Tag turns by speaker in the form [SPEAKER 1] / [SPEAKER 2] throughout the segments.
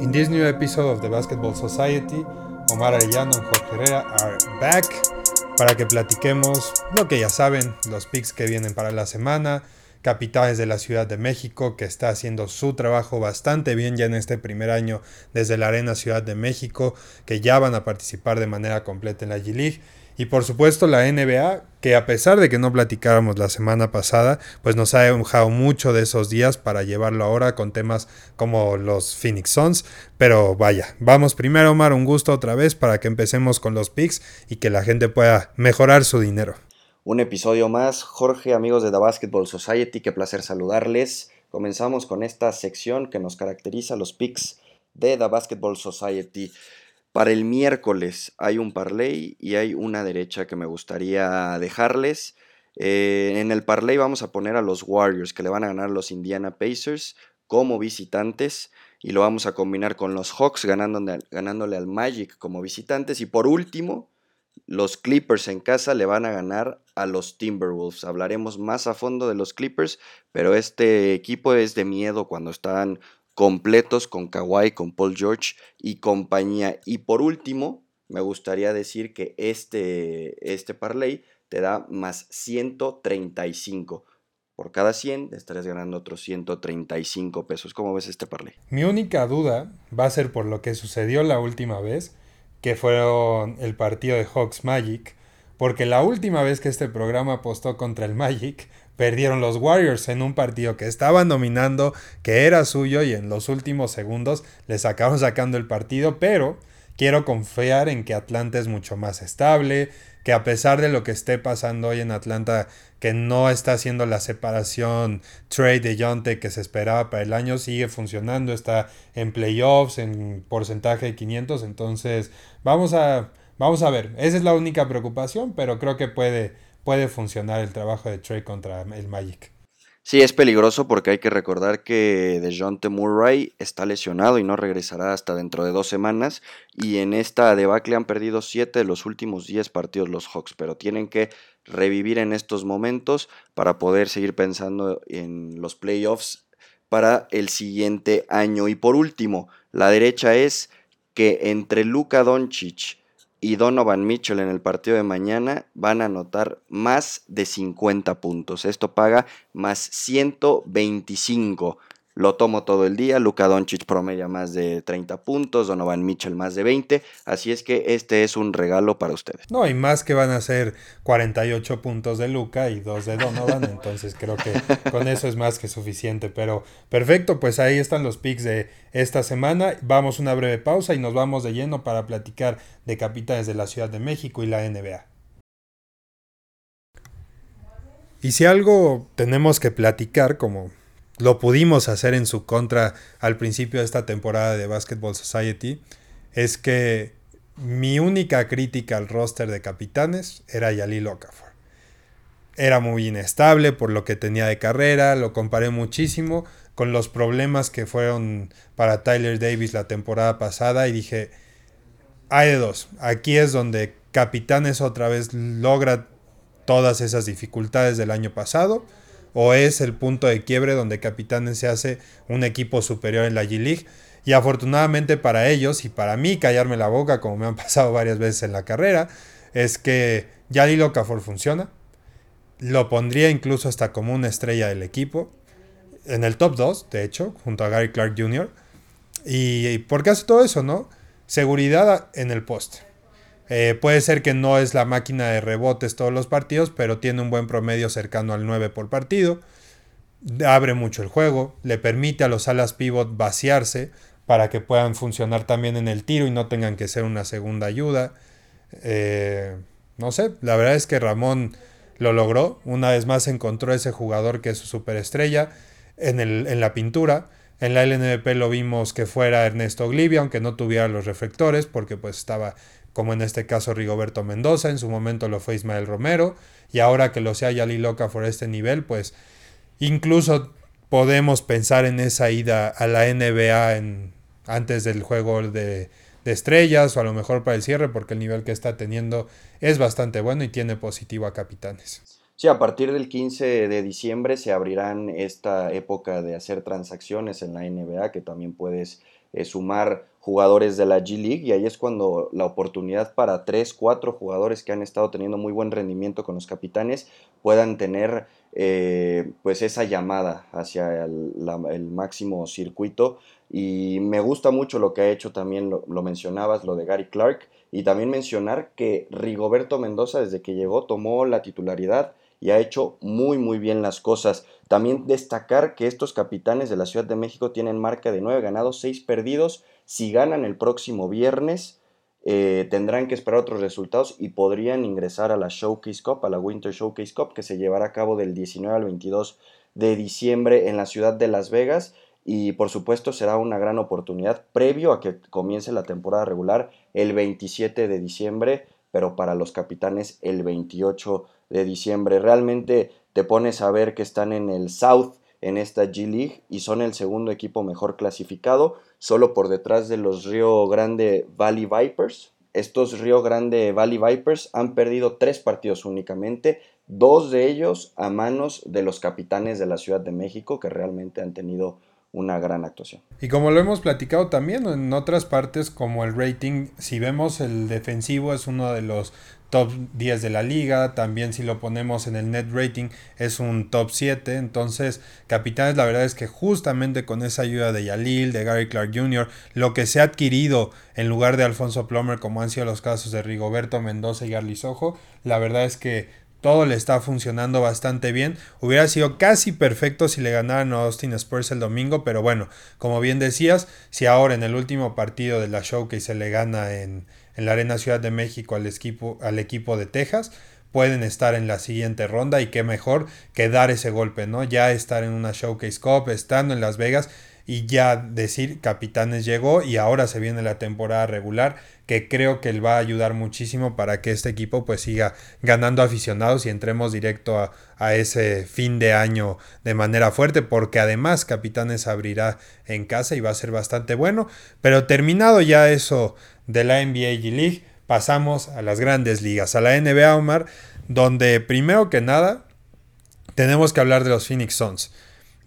[SPEAKER 1] In this new episode of the Basketball Society, Omar Arellano y Jorge Herrera are back para que platiquemos lo que ya saben, los picks que vienen para la semana, capitales de la Ciudad de México que está haciendo su trabajo bastante bien ya en este primer año desde la Arena Ciudad de México, que ya van a participar de manera completa en la G-League y por supuesto la NBA, que a pesar de que no platicáramos la semana pasada, pues nos ha dejado mucho de esos días para llevarlo ahora con temas como los Phoenix Suns. Pero vaya, vamos primero Omar, un gusto otra vez para que empecemos con los picks y que la gente pueda mejorar su dinero.
[SPEAKER 2] Un episodio más, Jorge, amigos de The Basketball Society, qué placer saludarles. Comenzamos con esta sección que nos caracteriza los picks de The Basketball Society. Para el miércoles hay un parlay y hay una derecha que me gustaría dejarles. Eh, en el parlay vamos a poner a los Warriors que le van a ganar los Indiana Pacers como visitantes y lo vamos a combinar con los Hawks ganándole al Magic como visitantes y por último los Clippers en casa le van a ganar a los Timberwolves. Hablaremos más a fondo de los Clippers, pero este equipo es de miedo cuando están completos con Kawhi, con Paul George y compañía. Y por último, me gustaría decir que este, este parlay te da más 135. Por cada 100 estarías ganando otros 135 pesos. ¿Cómo ves este parlay?
[SPEAKER 1] Mi única duda va a ser por lo que sucedió la última vez, que fueron el partido de Hawks Magic, porque la última vez que este programa apostó contra el Magic, Perdieron los Warriors en un partido que estaban dominando, que era suyo y en los últimos segundos les acabaron sacando el partido, pero quiero confiar en que Atlanta es mucho más estable, que a pesar de lo que esté pasando hoy en Atlanta, que no está haciendo la separación trade de Jonte que se esperaba para el año, sigue funcionando, está en playoffs, en porcentaje de 500, entonces vamos a, vamos a ver, esa es la única preocupación, pero creo que puede puede funcionar el trabajo de Trey contra el Magic.
[SPEAKER 2] Sí, es peligroso porque hay que recordar que DeJounte Murray está lesionado y no regresará hasta dentro de dos semanas. Y en esta debacle han perdido siete de los últimos diez partidos los Hawks, pero tienen que revivir en estos momentos para poder seguir pensando en los playoffs para el siguiente año. Y por último, la derecha es que entre Luka Doncic y Donovan Mitchell en el partido de mañana van a anotar más de 50 puntos. Esto paga más 125. Lo tomo todo el día. Luka Doncic promedia más de 30 puntos, Donovan Mitchell más de 20. Así es que este es un regalo para ustedes.
[SPEAKER 1] No, y más que van a ser 48 puntos de Luka y 2 de Donovan. entonces creo que con eso es más que suficiente. Pero perfecto, pues ahí están los picks de esta semana. Vamos una breve pausa y nos vamos de lleno para platicar de capitales de la Ciudad de México y la NBA. Y si algo tenemos que platicar, como lo pudimos hacer en su contra al principio de esta temporada de Basketball Society, es que mi única crítica al roster de capitanes era Yalil Okafor. Era muy inestable por lo que tenía de carrera, lo comparé muchísimo con los problemas que fueron para Tyler Davis la temporada pasada y dije, hay de dos, aquí es donde Capitanes otra vez logra todas esas dificultades del año pasado o es el punto de quiebre donde Capitanes se hace un equipo superior en la G-League. Y afortunadamente para ellos y para mí callarme la boca, como me han pasado varias veces en la carrera, es que Yali Okafor funciona. Lo pondría incluso hasta como una estrella del equipo. En el top 2, de hecho, junto a Gary Clark Jr. ¿Y, y por qué hace todo eso, no? Seguridad en el poste eh, puede ser que no es la máquina de rebotes todos los partidos, pero tiene un buen promedio cercano al 9 por partido. Abre mucho el juego, le permite a los alas pivot vaciarse para que puedan funcionar también en el tiro y no tengan que ser una segunda ayuda. Eh, no sé, la verdad es que Ramón lo logró. Una vez más encontró ese jugador que es su superestrella en, el, en la pintura. En la LNP lo vimos que fuera Ernesto Glivia, aunque no tuviera los reflectores, porque pues estaba como en este caso Rigoberto Mendoza, en su momento lo fue Ismael Romero, y ahora que lo sea Yali Loca por este nivel, pues incluso podemos pensar en esa ida a la NBA en, antes del juego de, de estrellas o a lo mejor para el cierre, porque el nivel que está teniendo es bastante bueno y tiene positivo a capitanes.
[SPEAKER 2] Sí, a partir del 15 de diciembre se abrirán esta época de hacer transacciones en la NBA que también puedes eh, sumar jugadores de la G League y ahí es cuando la oportunidad para tres, cuatro jugadores que han estado teniendo muy buen rendimiento con los capitanes puedan tener eh, pues esa llamada hacia el, máximo circuito. Y me gusta mucho lo que ha hecho también, lo, mencionabas, lo de Gary Clark y también mencionar que Rigoberto Mendoza desde que llegó tomó la titularidad y ha hecho muy muy bien las cosas. También destacar que estos capitanes de la Ciudad de México tienen marca de 9 ganados, 6 perdidos. Si ganan el próximo viernes, eh, tendrán que esperar otros resultados y podrían ingresar a la Showcase Cup, a la Winter Showcase Cup, que se llevará a cabo del 19 al 22 de diciembre en la ciudad de Las Vegas. Y por supuesto será una gran oportunidad previo a que comience la temporada regular el 27 de diciembre, pero para los capitanes el 28 de diciembre. Realmente te pones a ver que están en el South en esta G League y son el segundo equipo mejor clasificado, solo por detrás de los Río Grande Valley Vipers. Estos Río Grande Valley Vipers han perdido tres partidos únicamente, dos de ellos a manos de los capitanes de la Ciudad de México que realmente han tenido una gran actuación.
[SPEAKER 1] Y como lo hemos platicado también en otras partes como el rating, si vemos el defensivo es uno de los top 10 de la liga, también si lo ponemos en el net rating es un top 7, entonces Capitanes la verdad es que justamente con esa ayuda de Yalil, de Gary Clark Jr., lo que se ha adquirido en lugar de Alfonso Plomer como han sido los casos de Rigoberto Mendoza y Garly Sojo, la verdad es que todo le está funcionando bastante bien. Hubiera sido casi perfecto si le ganaran a Austin Spurs el domingo, pero bueno, como bien decías, si ahora en el último partido de la Showcase se le gana en, en la Arena Ciudad de México al equipo, al equipo de Texas, pueden estar en la siguiente ronda y qué mejor que dar ese golpe, ¿no? Ya estar en una Showcase Cup, estando en Las Vegas y ya decir Capitanes llegó y ahora se viene la temporada regular que creo que él va a ayudar muchísimo para que este equipo pues siga ganando aficionados y entremos directo a, a ese fin de año de manera fuerte porque además Capitanes abrirá en casa y va a ser bastante bueno pero terminado ya eso de la NBA G League, pasamos a las grandes ligas, a la NBA Omar, donde primero que nada tenemos que hablar de los Phoenix Suns.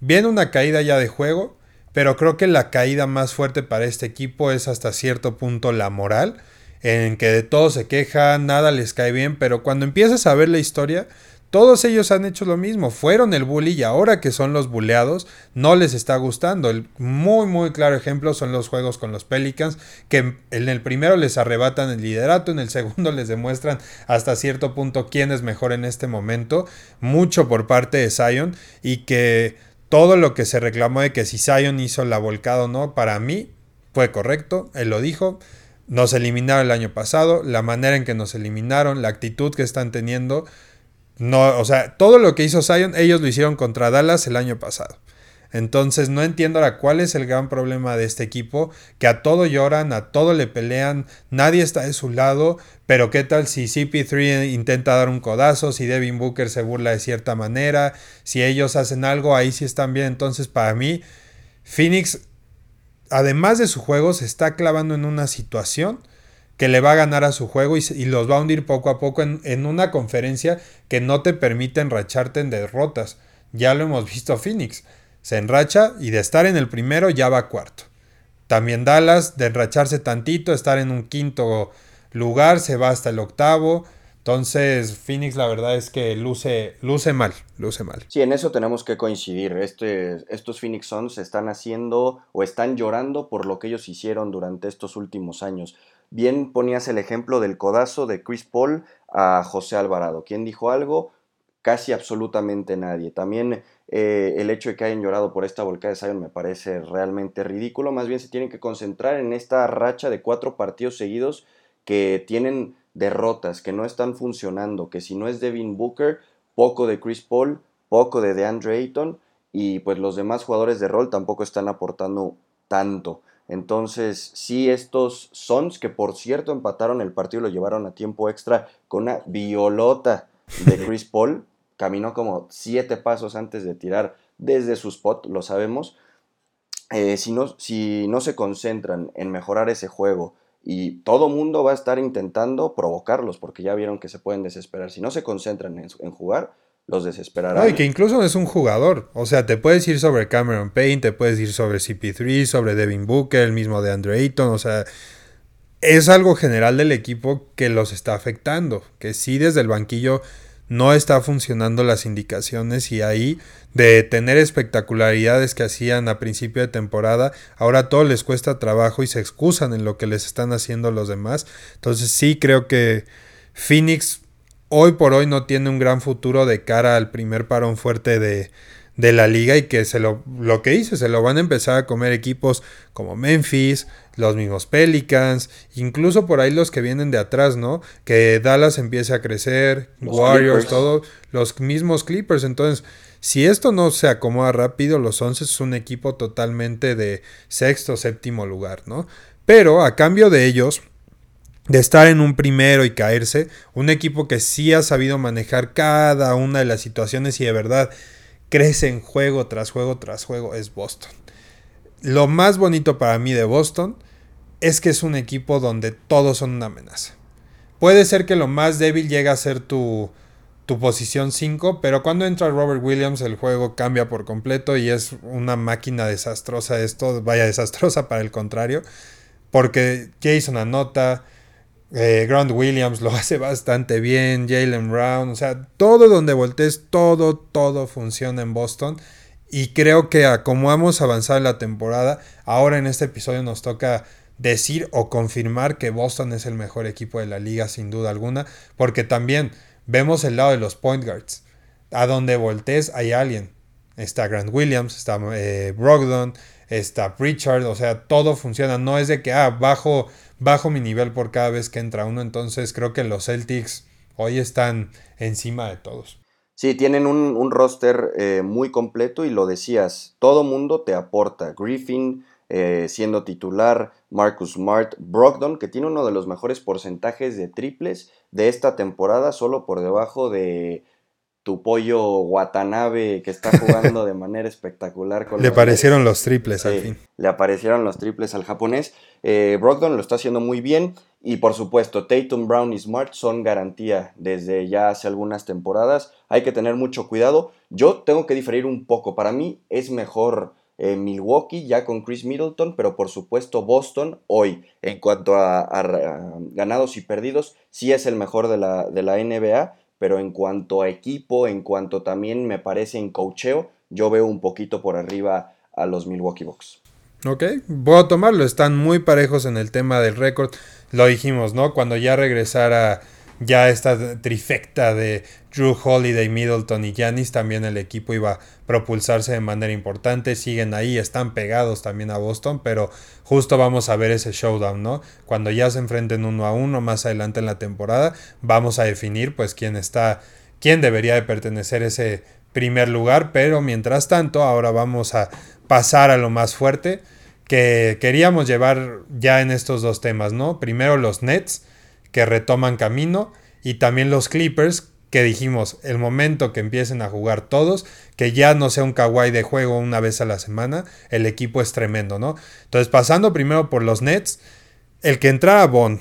[SPEAKER 1] Viene una caída ya de juego, pero creo que la caída más fuerte para este equipo es hasta cierto punto la moral, en que de todo se queja, nada les cae bien, pero cuando empiezas a ver la historia, todos ellos han hecho lo mismo, fueron el bully y ahora que son los buleados no les está gustando. El muy muy claro ejemplo son los juegos con los Pelicans, que en el primero les arrebatan el liderato, en el segundo les demuestran hasta cierto punto quién es mejor en este momento, mucho por parte de Zion y que todo lo que se reclamó de que si Zion hizo la volcada o no, para mí fue correcto, él lo dijo. Nos eliminaron el año pasado, la manera en que nos eliminaron, la actitud que están teniendo, no, o sea, todo lo que hizo Zion, ellos lo hicieron contra Dallas el año pasado. Entonces no entiendo ahora cuál es el gran problema de este equipo, que a todo lloran, a todo le pelean, nadie está de su lado, pero qué tal si CP3 intenta dar un codazo, si Devin Booker se burla de cierta manera, si ellos hacen algo, ahí sí están bien. Entonces para mí, Phoenix, además de su juego, se está clavando en una situación que le va a ganar a su juego y, los va a hundir poco a poco en, una conferencia que no te permite enracharte en derrotas. Ya lo hemos visto Phoenix. Se enracha y de estar en el primero ya va cuarto. También Dallas, de enracharse tantito, estar en un quinto lugar, se va hasta el octavo. Entonces, Phoenix la verdad es que luce, luce mal, luce mal.
[SPEAKER 2] Sí, en eso tenemos que coincidir. Este, estos Phoenix Suns están haciendo o están llorando por lo que ellos hicieron durante estos últimos años. Bien ponías el ejemplo del codazo de Chris Paul a José Alvarado. ¿Quién dijo algo? Casi absolutamente nadie. También eh, el hecho de que hayan llorado por esta volcada de Zion me parece realmente ridículo. Más bien se tienen que concentrar en esta racha de cuatro partidos seguidos que tienen derrotas, que no están funcionando, que si no es Devin Booker, poco de Chris Paul, poco de DeAndre Ayton y pues los demás jugadores de rol tampoco están aportando tanto. Entonces, sí, estos Sons, que por cierto empataron el partido y lo llevaron a tiempo extra con una violota de Chris Paul, caminó como siete pasos antes de tirar desde su spot, lo sabemos. Eh, si, no, si no se concentran en mejorar ese juego y todo mundo va a estar intentando provocarlos porque ya vieron que se pueden desesperar. Si no se concentran en, en jugar, los desesperará.
[SPEAKER 1] y que incluso no es un jugador. O sea, te puedes ir sobre Cameron Payne, te puedes ir sobre CP3, sobre Devin Booker, el mismo de Andre Ayton. O sea, es algo general del equipo que los está afectando. Que sí, desde el banquillo no está funcionando las indicaciones y ahí de tener espectacularidades que hacían a principio de temporada, ahora todo les cuesta trabajo y se excusan en lo que les están haciendo los demás. Entonces sí creo que Phoenix hoy por hoy no tiene un gran futuro de cara al primer parón fuerte de, de la liga y que se lo, lo que hice, se lo van a empezar a comer equipos como Memphis, los mismos Pelicans, incluso por ahí los que vienen de atrás, ¿no? Que Dallas empiece a crecer, Warriors, todo, los mismos Clippers. Entonces, si esto no se acomoda rápido, los 11 es un equipo totalmente de sexto, séptimo lugar, ¿no? Pero a cambio de ellos, de estar en un primero y caerse, un equipo que sí ha sabido manejar cada una de las situaciones y de verdad crece en juego tras juego tras juego es Boston. Lo más bonito para mí de Boston es que es un equipo donde todos son una amenaza. Puede ser que lo más débil llegue a ser tu, tu posición 5, pero cuando entra Robert Williams el juego cambia por completo y es una máquina desastrosa esto, vaya desastrosa para el contrario, porque Jason anota, eh, Grant Williams lo hace bastante bien, Jalen Brown, o sea, todo donde voltees, todo, todo funciona en Boston. Y creo que a como hemos avanzado en la temporada, ahora en este episodio nos toca decir o confirmar que Boston es el mejor equipo de la liga sin duda alguna, porque también vemos el lado de los point guards. A donde voltees hay alguien. Está Grant Williams, está eh, Brogdon, está Pritchard, o sea, todo funciona. No es de que, ah, bajo bajo mi nivel por cada vez que entra uno. Entonces creo que los Celtics hoy están encima de todos.
[SPEAKER 2] Sí, tienen un, roster eh, muy completo y lo decías, todo mundo te aporta. Griffin eh, siendo titular, Marcus Smart, Brogdon, que tiene uno de los mejores porcentajes de triples de esta temporada, solo por debajo de tu pollo Watanabe que está jugando de manera espectacular.
[SPEAKER 1] Con le aparecieron los triples al fin.
[SPEAKER 2] Le aparecieron los triples al japonés. Eh, Brogdon lo está haciendo muy bien. Y por supuesto, Tatum, Brown y Smart son garantía desde ya hace algunas temporadas. Hay que tener mucho cuidado. Yo tengo que diferir un poco. Para mí es mejor eh, Milwaukee ya con Chris Middleton, pero por supuesto Boston hoy en cuanto a, ganados y perdidos sí es el mejor de la, de la NBA pero en cuanto a equipo, en cuanto también me parece en cocheo, yo veo un poquito por arriba a los Milwaukee Bucks.
[SPEAKER 1] Ok, voy a tomarlo, están muy parejos en el tema del récord, lo dijimos, ¿no? Cuando ya regresara ya esta trifecta de Drew Holiday, Middleton y Giannis, también el equipo iba a propulsarse de manera importante. Siguen ahí, están pegados también a Boston, pero justo vamos a ver ese showdown, ¿no? Cuando ya se enfrenten uno a uno más adelante en la temporada, vamos a definir pues quién está, quién debería de pertenecer a ese primer lugar, pero mientras tanto, ahora vamos a pasar a lo más fuerte que queríamos llevar ya en estos dos temas, ¿no? Primero los Nets que retoman camino y también los Clippers que dijimos el momento que empiecen a jugar todos, que ya no sea un kawaii de juego una vez a la semana, el equipo es tremendo, ¿no? Entonces pasando primero por los Nets, el que entrara Bond,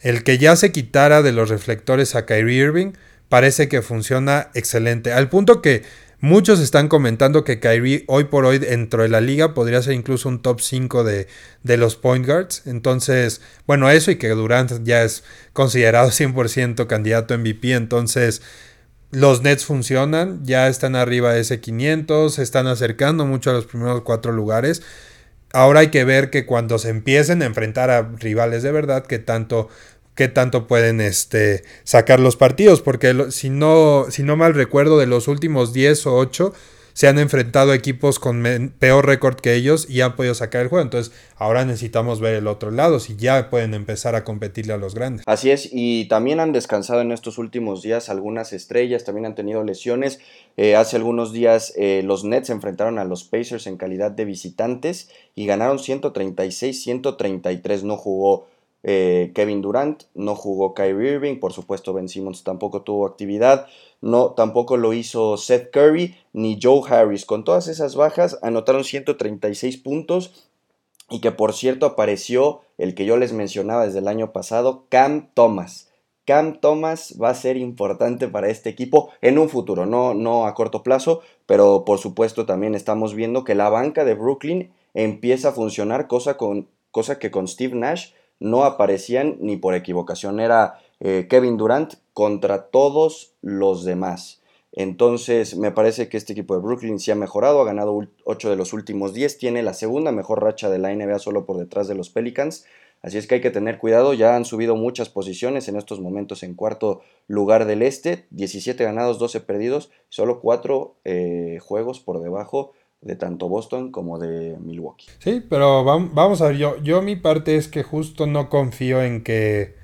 [SPEAKER 1] el que ya se quitara de los reflectores a Kyrie Irving, parece que funciona excelente, al punto que Muchos están comentando que Kyrie hoy por hoy dentro de la liga podría ser incluso un top 5 de, de los point guards. Entonces, bueno, eso y que Durant ya es considerado 100% candidato MVP. Entonces, los Nets funcionan, ya están arriba de ese 500, se están acercando mucho a los primeros cuatro lugares. Ahora hay que ver que cuando se empiecen a enfrentar a rivales de verdad, que tanto qué tanto pueden este, sacar los partidos, porque si, no, si no mal recuerdo, de los últimos 10 o 8 se han enfrentado equipos con peor récord que ellos y han podido sacar el juego. Entonces, ahora necesitamos ver el otro lado, si ya pueden empezar a competirle a los grandes.
[SPEAKER 2] Así es, y también han descansado en estos últimos días algunas estrellas, también han tenido lesiones. Eh, hace algunos días eh, los Nets se enfrentaron a los Pacers en calidad de visitantes y ganaron 136-133. No jugó eh, Kevin Durant, no jugó Kyrie Irving, por supuesto Ben Simmons tampoco tuvo actividad, no, tampoco lo hizo Seth Curry ni Joe Harris. Con todas esas bajas anotaron 136 puntos y que por cierto apareció el que yo les mencionaba desde el año pasado, Cam Thomas. Cam Thomas va a ser importante para este equipo en un futuro, no, no a corto plazo, pero por supuesto también estamos viendo que la banca de Brooklyn empieza a funcionar, cosa, con, cosa que con Steve Nash no aparecían ni por equivocación. Era eh, Kevin Durant contra todos los demás. Entonces, me parece que este equipo de Brooklyn se ha mejorado, ha ganado 8 de los últimos 10, tiene la segunda mejor racha de la NBA solo por detrás de los Pelicans. Así es que hay que tener cuidado, ya han subido muchas posiciones en estos momentos en cuarto lugar del este, 17 ganados, 12 perdidos, solo 4 eh, juegos por debajo de tanto Boston como de Milwaukee.
[SPEAKER 1] Sí, pero vamos a ver, yo, yo mi parte es que justo no confío en que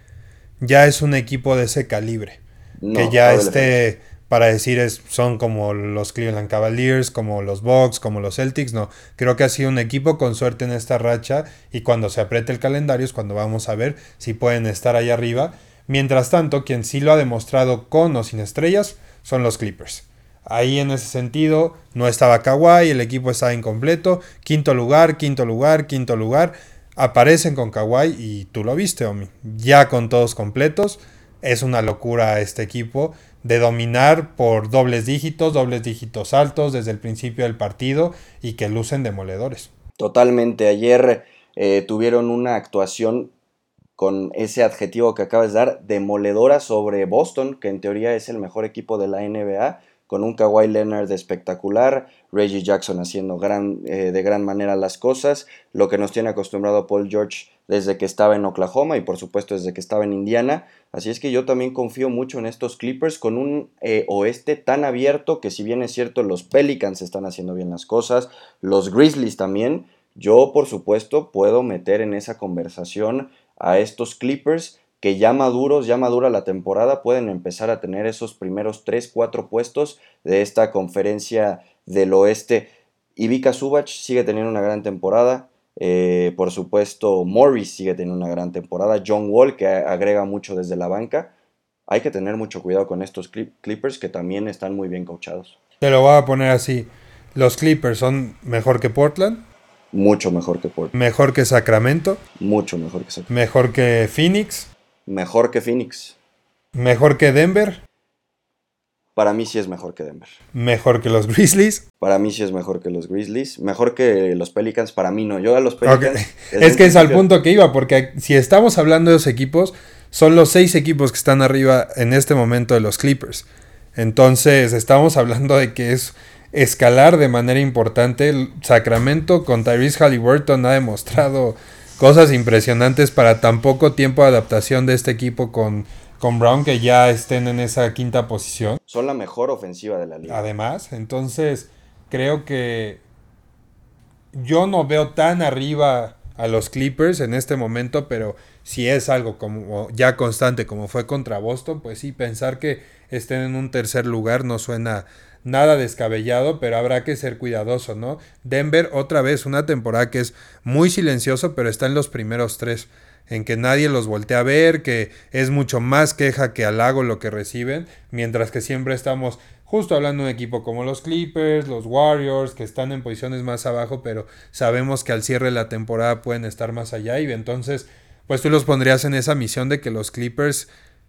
[SPEAKER 1] ya es un equipo de ese calibre. que ya esté para decir es, son como los Cleveland Cavaliers, como los Bucks, como los Celtics, no. Creo que ha sido un equipo con suerte en esta racha y cuando se apriete el calendario es cuando vamos a ver si pueden estar ahí arriba. Mientras tanto, quien sí lo ha demostrado con o sin estrellas son los Clippers. Ahí en ese sentido no estaba Kawhi, el equipo estaba incompleto. Quinto lugar, quinto lugar, quinto lugar. Aparecen con Kawhi y tú lo viste, Omi. Ya con todos completos. Es una locura este equipo de dominar por dobles dígitos, dobles dígitos altos desde el principio del partido y que lucen demoledores.
[SPEAKER 2] Totalmente. Ayer eh, tuvieron una actuación con ese adjetivo que acabas de dar, demoledora sobre Boston, que en teoría es el mejor equipo de la NBA, con un Kawhi Leonard espectacular, Reggie Jackson haciendo eh, de gran manera las cosas, lo que nos tiene acostumbrado Paul George desde que estaba en Oklahoma y por supuesto desde que estaba en Indiana. Así es que yo también confío mucho en estos Clippers con un eh, oeste tan abierto que si bien es cierto los Pelicans están haciendo bien las cosas, los Grizzlies también, yo por supuesto puedo meter en esa conversación a estos Clippers que ya maduros, ya madura la temporada, pueden empezar a tener esos primeros 3, 4 puestos de esta conferencia del oeste. Ivica Subach sigue teniendo una gran temporada. Eh, por supuesto, Morris sigue teniendo una gran temporada. John Wall, que agrega mucho desde la banca. Hay que tener mucho cuidado con estos Clippers que también están muy bien coachados.
[SPEAKER 1] Te lo voy a poner así. Los Clippers son mejor que Portland.
[SPEAKER 2] Mucho mejor que Portland.
[SPEAKER 1] Mejor que Sacramento.
[SPEAKER 2] Mucho mejor que Sacramento.
[SPEAKER 1] Mejor que Phoenix.
[SPEAKER 2] Mejor que Phoenix.
[SPEAKER 1] Mejor que Denver.
[SPEAKER 2] Para mí sí es mejor que Denver.
[SPEAKER 1] Mejor que los Grizzlies.
[SPEAKER 2] Para mí sí es mejor que los Grizzlies. Mejor que los Pelicans, para mí no. Yo a los Pelicans.
[SPEAKER 1] Es que es al punto que iba, porque si estamos hablando de los equipos, son los seis equipos que están arriba en este momento de los Clippers. Entonces, estamos hablando de que es escalar de manera importante. El Sacramento con Tyrese Halliburton ha demostrado cosas impresionantes para tan poco tiempo de adaptación de este equipo con con Brown que ya estén en esa quinta posición.
[SPEAKER 2] Son la mejor ofensiva de la liga.
[SPEAKER 1] Además, entonces creo que yo no veo tan arriba a los Clippers en este momento, pero si es algo como ya constante como fue contra Boston, pues sí, pensar que estén en un tercer lugar no suena nada descabellado, pero habrá que ser cuidadoso, ¿no? Denver otra vez una temporada que es muy silencioso, pero está en los primeros tres en que nadie los voltea a ver, que es mucho más queja que halago lo que reciben, mientras que siempre estamos justo hablando de un equipo como los Clippers, los Warriors, que están en posiciones más abajo, pero sabemos que al cierre de la temporada pueden estar más allá y entonces, pues tú los pondrías en esa misión de que los Clippers,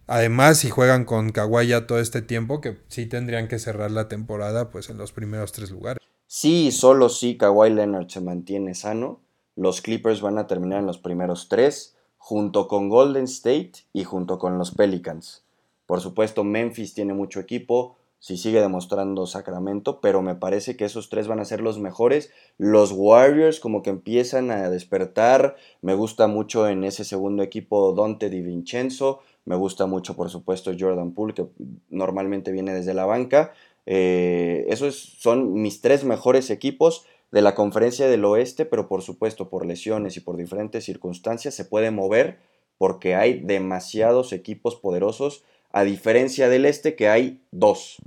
[SPEAKER 1] además si juegan con Kawhi ya todo este tiempo, que sí tendrían que cerrar la temporada pues en los primeros tres lugares.
[SPEAKER 2] Sí, solo si Kawhi Leonard se mantiene sano, los Clippers van a terminar en los primeros tres junto con Golden State y junto con los Pelicans. Por supuesto, Memphis tiene mucho equipo, si sigue demostrando Sacramento, pero me parece que esos tres van a ser los mejores. Los Warriors como que empiezan a despertar, me gusta mucho en ese segundo equipo Dante Di Vincenzo, me gusta mucho por supuesto Jordan Poole que normalmente viene desde la banca. Eh, esos son mis tres mejores equipos de la conferencia del oeste, pero por supuesto por lesiones y por diferentes circunstancias se puede mover porque hay demasiados equipos poderosos, a diferencia del este que hay dos.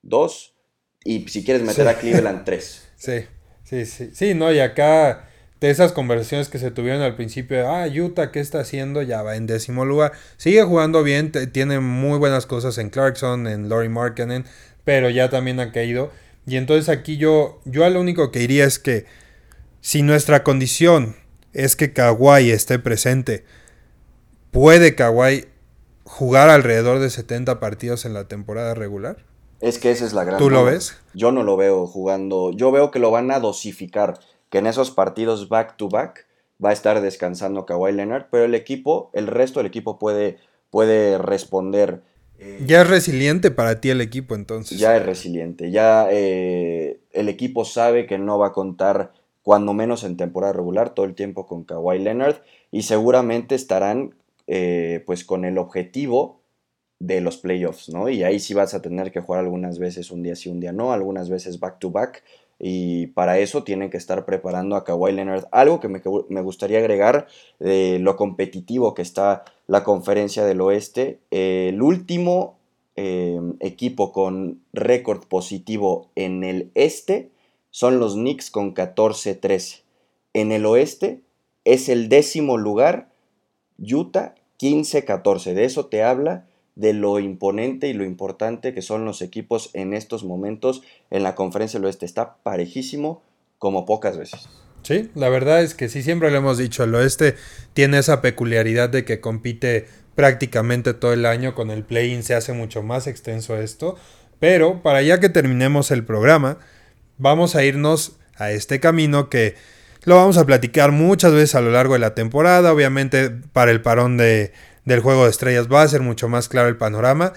[SPEAKER 2] Dos, y si quieres meter a Cleveland, tres.
[SPEAKER 1] Sí, sí, sí. Sí, no, y acá de esas conversaciones que se tuvieron al principio, ah, Utah, ¿qué está haciendo? Ya va en décimo lugar. Sigue jugando bien, tiene muy buenas cosas en Clarkson, en Laurie Markkinen, pero ya también ha caído. Y entonces aquí yo, yo a lo único que diría es que si nuestra condición es que Kawhi esté presente, puede Kawhi jugar alrededor de 70 partidos en la temporada regular?
[SPEAKER 2] Es que esa es la gran.
[SPEAKER 1] ¿Tú lo ves?
[SPEAKER 2] Yo no lo veo jugando. Yo veo que lo van a dosificar. Que en esos partidos back to back va a estar descansando Kawhi Leonard. Pero el equipo, el resto del equipo puede, puede responder.
[SPEAKER 1] Eh, ya es resiliente para ti el equipo entonces.
[SPEAKER 2] Ya es resiliente. Ya eh, el equipo sabe que no va a contar, cuando menos en temporada regular, todo el tiempo con Kawhi Leonard. Y seguramente estarán eh, pues con el objetivo de los playoffs, ¿no? Y ahí sí vas a tener que jugar algunas veces un día sí, un día no, algunas veces back to back. Y para eso tienen que estar preparando a Kawhi Leonard. Algo que me, gustaría agregar de lo competitivo que está la conferencia del oeste. el último eh, equipo con récord positivo en el este son los Knicks con 14-13. En el oeste es el décimo lugar Utah 15-14. De eso te habla de lo imponente y lo importante que son los equipos en estos momentos en la conferencia del oeste. Está parejísimo como pocas veces.
[SPEAKER 1] Sí, la verdad es que sí, siempre lo hemos dicho, el oeste tiene esa peculiaridad de que compite prácticamente todo el año, con el play-in se hace mucho más extenso esto, pero para ya que terminemos el programa, vamos a irnos a este camino que lo vamos a platicar muchas veces a lo largo de la temporada. Obviamente para el parón de, del juego de estrellas va a ser mucho más claro el panorama.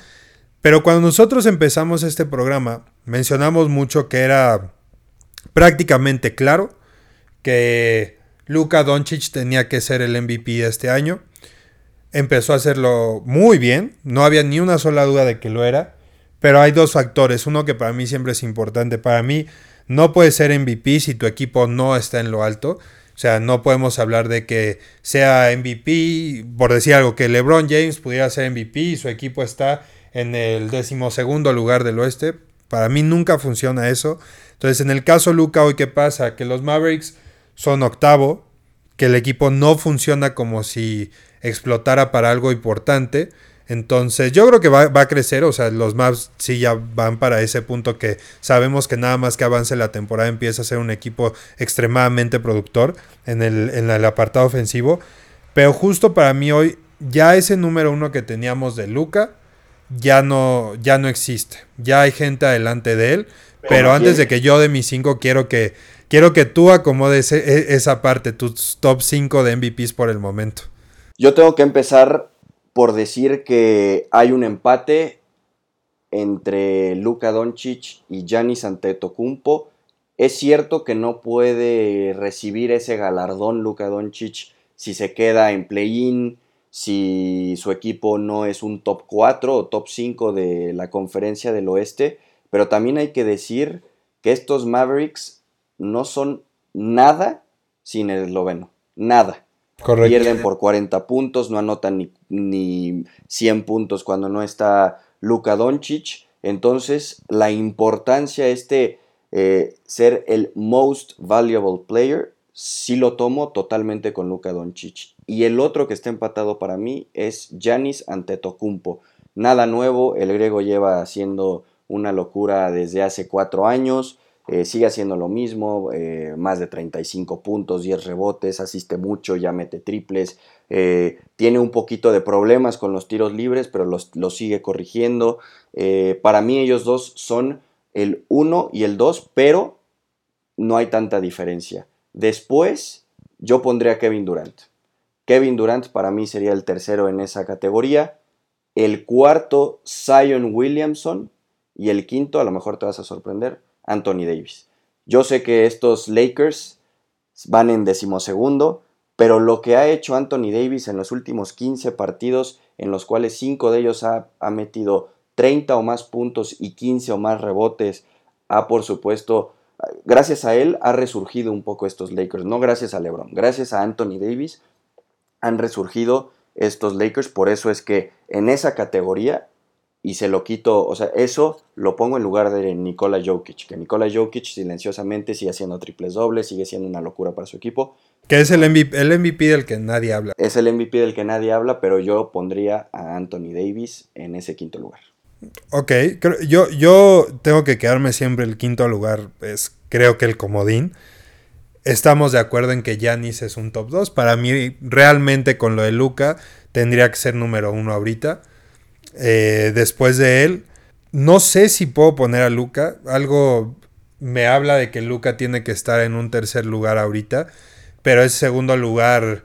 [SPEAKER 1] Pero cuando nosotros empezamos este programa, mencionamos mucho que era prácticamente claro que Luka Doncic tenía que ser el MVP este año. Empezó a hacerlo muy bien, no había ni una sola duda de que lo era, pero hay dos factores, uno que para mí siempre es importante. Para mí, no puedes ser MVP si tu equipo no está en lo alto. O sea, no podemos hablar de que sea MVP, por decir algo, que LeBron James pudiera ser MVP y su equipo está en el decimosegundo lugar del oeste. Para mí nunca funciona eso. Entonces, en el caso Luca, hoy qué pasa? Que los Mavericks son octavo, que el equipo no funciona como si explotara para algo importante. Entonces, yo creo que va, a crecer, o sea, los Maps sí ya van para ese punto que sabemos que nada más que avance la temporada empieza a ser un equipo extremadamente productor en el, en el apartado ofensivo. Pero justo para mí hoy, ya ese número uno que teníamos de Luca, ya no, ya no existe. Ya hay gente adelante de él. Pero, antes de que yo de mis cinco quiero que, quiero que tú acomodes e, esa parte, tus top 5 de MVPs por el momento.
[SPEAKER 2] Yo tengo que empezar por decir que hay un empate entre Luka Doncic y Giannis Antetokounmpo. Es cierto que no puede recibir ese galardón Luka Doncic si se queda en play-in, si su equipo no es un top 4 o top 5 de la conferencia del oeste, pero también hay que decir que estos Mavericks no son nada sin el esloveno, nada. Pierden por 40 puntos, no anotan ni, ni 100 puntos cuando no está Luka Doncic. Entonces, la importancia este eh, ser el most valuable player, sí lo tomo totalmente con Luka Doncic. Y el otro que está empatado para mí es Giannis Antetokounmpo. Nada nuevo, el griego lleva haciendo una locura desde hace cuatro años. Eh, sigue haciendo lo mismo, eh, más de 35 puntos, 10 rebotes, asiste mucho, ya mete triples, eh, tiene un poquito de problemas con los tiros libres, pero los, sigue corrigiendo. para mí ellos dos son el 1 y el 2, pero no hay tanta diferencia. Después yo pondría a Kevin Durant. Kevin Durant para mí sería el tercero en esa categoría. El cuarto, Zion Williamson. Y el quinto, a lo mejor te vas a sorprender, Anthony Davis. Yo sé que estos Lakers van en decimosegundo, pero lo que ha hecho Anthony Davis en los últimos 15 partidos, en los cuales 5 de ellos ha, metido 30 o más puntos y 15 o más rebotes, ha por supuesto, gracias a él ha resurgido un poco estos Lakers, no gracias a LeBron, gracias a Anthony Davis han resurgido estos Lakers, por eso es que en esa categoría y se lo quito, o sea, eso lo pongo en lugar de Nikola Jokic, que Nikola Jokic silenciosamente sigue haciendo triples dobles, sigue siendo una locura para su equipo.
[SPEAKER 1] Que es el MVP, el MVP del que nadie habla.
[SPEAKER 2] Es el MVP del que nadie habla, pero yo pondría a Anthony Davis en ese quinto lugar.
[SPEAKER 1] Ok, yo, yo tengo que quedarme siempre el quinto lugar, es creo que el comodín. Estamos de acuerdo en que Yanis es un top 2. Para mí, realmente con lo de Luca, tendría que ser número uno ahorita. Eh, después de él. No sé si puedo poner a Luca. Algo me habla de que Luca tiene que estar en un tercer lugar ahorita. Pero ese segundo lugar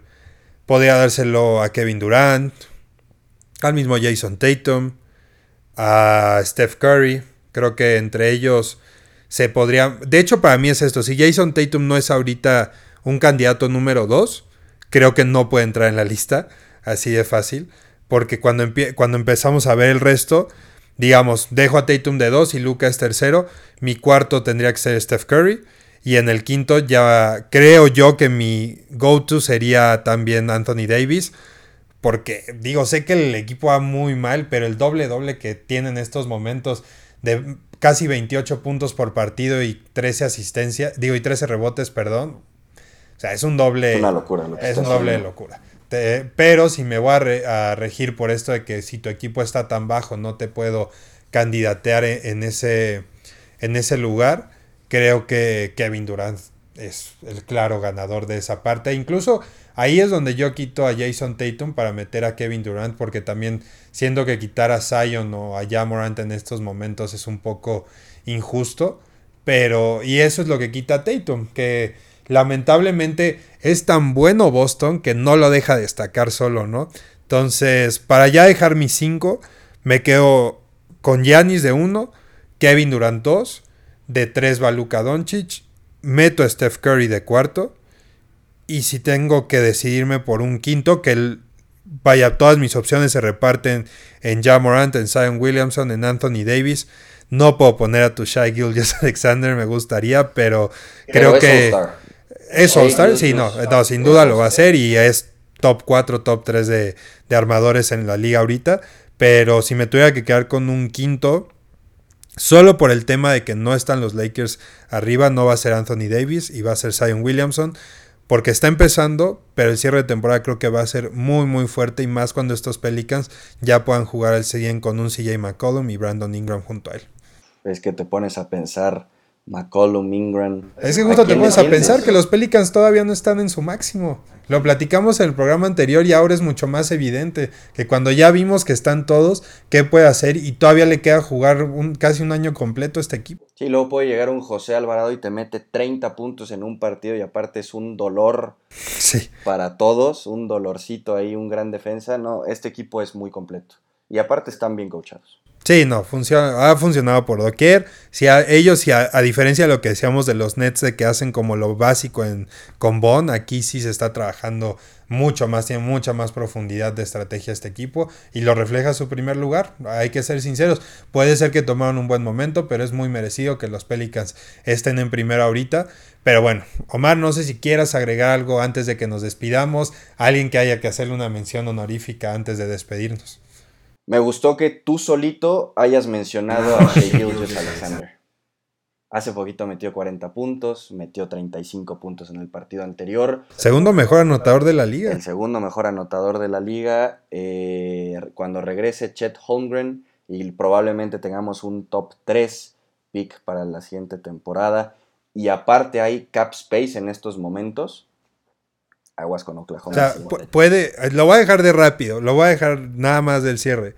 [SPEAKER 1] podría dárselo a Kevin Durant, al mismo Jason Tatum, a Steph Curry. Creo que entre ellos se podría... De hecho, para mí es esto. Si Jason Tatum no es ahorita un candidato número 2, creo que no puede entrar en la lista. Así de fácil. Porque cuando, cuando empezamos a ver el resto, digamos, dejo a Tatum de 2 y Luca es tercero. Mi cuarto tendría que ser Steph Curry. Y en el quinto ya creo yo que mi go-to sería también Anthony Davis. Porque digo, sé que el equipo va muy mal, pero el doble doble que tiene en estos momentos de casi 28 puntos por partido y 13 asistencias, digo, y 13 rebotes, perdón. O sea, es un doble.
[SPEAKER 2] Una locura.
[SPEAKER 1] es un doble de locura. Pero si me voy a, regir por esto de que si tu equipo está tan bajo, no te puedo candidatear en, ese, en ese lugar, creo que Kevin Durant es el claro ganador de esa parte. Incluso Ahí es donde yo quito a Jason Tatum para meter a Kevin Durant, porque también siendo que quitar a Zion o a Jamorant en estos momentos es un poco injusto. Pero, y eso es lo que quita a Tatum, que lamentablemente es tan bueno Boston que no lo deja destacar solo, ¿no? Entonces, para ya dejar mis 5, me quedo con Yanis de 1, Kevin Durant 2, de 3 va Luka Doncic, meto a Steph Curry de cuarto, y si tengo que decidirme por un quinto, que el, vaya, todas mis opciones se reparten en Jamorant, en Zion Williamson, en Anthony Davis. No puedo poner a tu Shai Gilgis Alexander, me gustaría, pero, creo que. ¿Es All-Star? Sí, no, no, sin duda lo va a hacer y es top 4, top 3 de, de armadores en la liga ahorita. Pero si me tuviera que quedar con un quinto, Solo por el tema de que no están los Lakers arriba, no va a ser Anthony Davis y va a ser Zion Williamson porque está empezando, pero el cierre de temporada creo que va a ser muy muy fuerte y más cuando estos Pelicans ya puedan jugar al 100 con un CJ McCollum y Brandon Ingram junto a él.
[SPEAKER 2] Es que te pones a pensar McCollum, Ingram.
[SPEAKER 1] Es que justo te pones a pensar que los Pelicans todavía no están en su máximo. Lo platicamos en el programa anterior y ahora es mucho más evidente que cuando ya vimos que están todos, ¿qué puede hacer? Y todavía le queda jugar un, casi un año completo a este equipo.
[SPEAKER 2] Sí, luego puede llegar un José Alvarado y te mete 30 puntos en un partido y aparte es un dolor
[SPEAKER 1] sí.
[SPEAKER 2] para todos, un dolorcito ahí, un gran defensa. No, este equipo es muy completo. Y aparte están bien coachados.
[SPEAKER 1] Sí, no, ha funcionado por doquier. Si a ellos, si a, diferencia de lo que decíamos de los Nets de que hacen como lo básico en, con Bond, aquí sí se está trabajando mucho más, tiene mucha más profundidad de estrategia este equipo y lo refleja su primer lugar. Hay que ser sinceros, puede ser que tomaron un buen momento, pero es muy merecido que los Pelicans estén en primero ahorita. Pero bueno, Omar, no sé si quieras agregar algo antes de que nos despidamos, alguien que haya que hacerle una mención honorífica antes de despedirnos.
[SPEAKER 2] Me gustó que tú solito hayas mencionado a Shea Alexander. Hace poquito metió 40 puntos, metió 35 puntos en el partido anterior.
[SPEAKER 1] Segundo mejor anotador de la liga.
[SPEAKER 2] El segundo mejor anotador de la liga. Eh, cuando regrese Chet Holmgren y probablemente tengamos un top 3 pick para la siguiente temporada. Y aparte hay cap space en estos momentos aguas con Oklahoma. O
[SPEAKER 1] sea, puede, lo voy a dejar de rápido, lo voy a dejar nada más del cierre.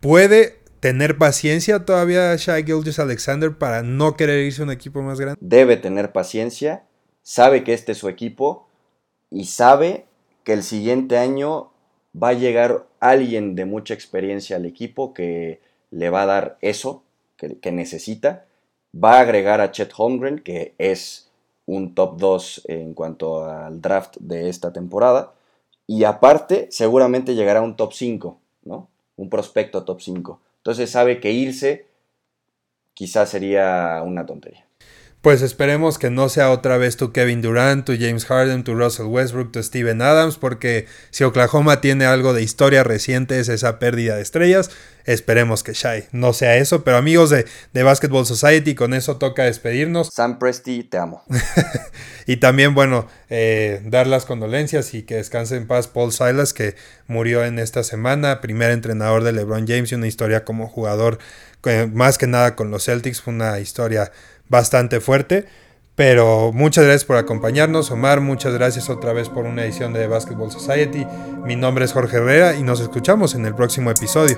[SPEAKER 1] ¿Puede tener paciencia todavía Shai Gilgis Alexander para no querer irse a un equipo más grande?
[SPEAKER 2] Debe tener paciencia, sabe que este es su equipo y sabe que el siguiente año va a llegar alguien de mucha experiencia al equipo que le va a dar eso que, que necesita. Va a agregar a Chet Holmgren, que es un top 2 en cuanto al draft de esta temporada. Y aparte, seguramente llegará un top 5, ¿no? Un prospecto top 5. Entonces sabe que irse quizás sería una tontería.
[SPEAKER 1] Pues esperemos que no sea otra vez tu Kevin Durant, tu James Harden, tu Russell Westbrook, tu Steven Adams, porque si Oklahoma tiene algo de historia reciente es esa pérdida de estrellas. Esperemos que Shai no sea eso, pero amigos de, de Basketball Society, con eso toca despedirnos.
[SPEAKER 2] Sam Presti, te amo.
[SPEAKER 1] y también, bueno, eh, dar las condolencias y que descanse en paz Paul Silas, que murió en esta semana, primer entrenador de LeBron James y una historia como jugador, más que nada con los Celtics, fue una historia bastante fuerte. Pero muchas gracias por acompañarnos, Omar. Muchas gracias otra vez por una edición de Basketball Society. Mi nombre es Jorge Herrera y nos escuchamos en el próximo episodio.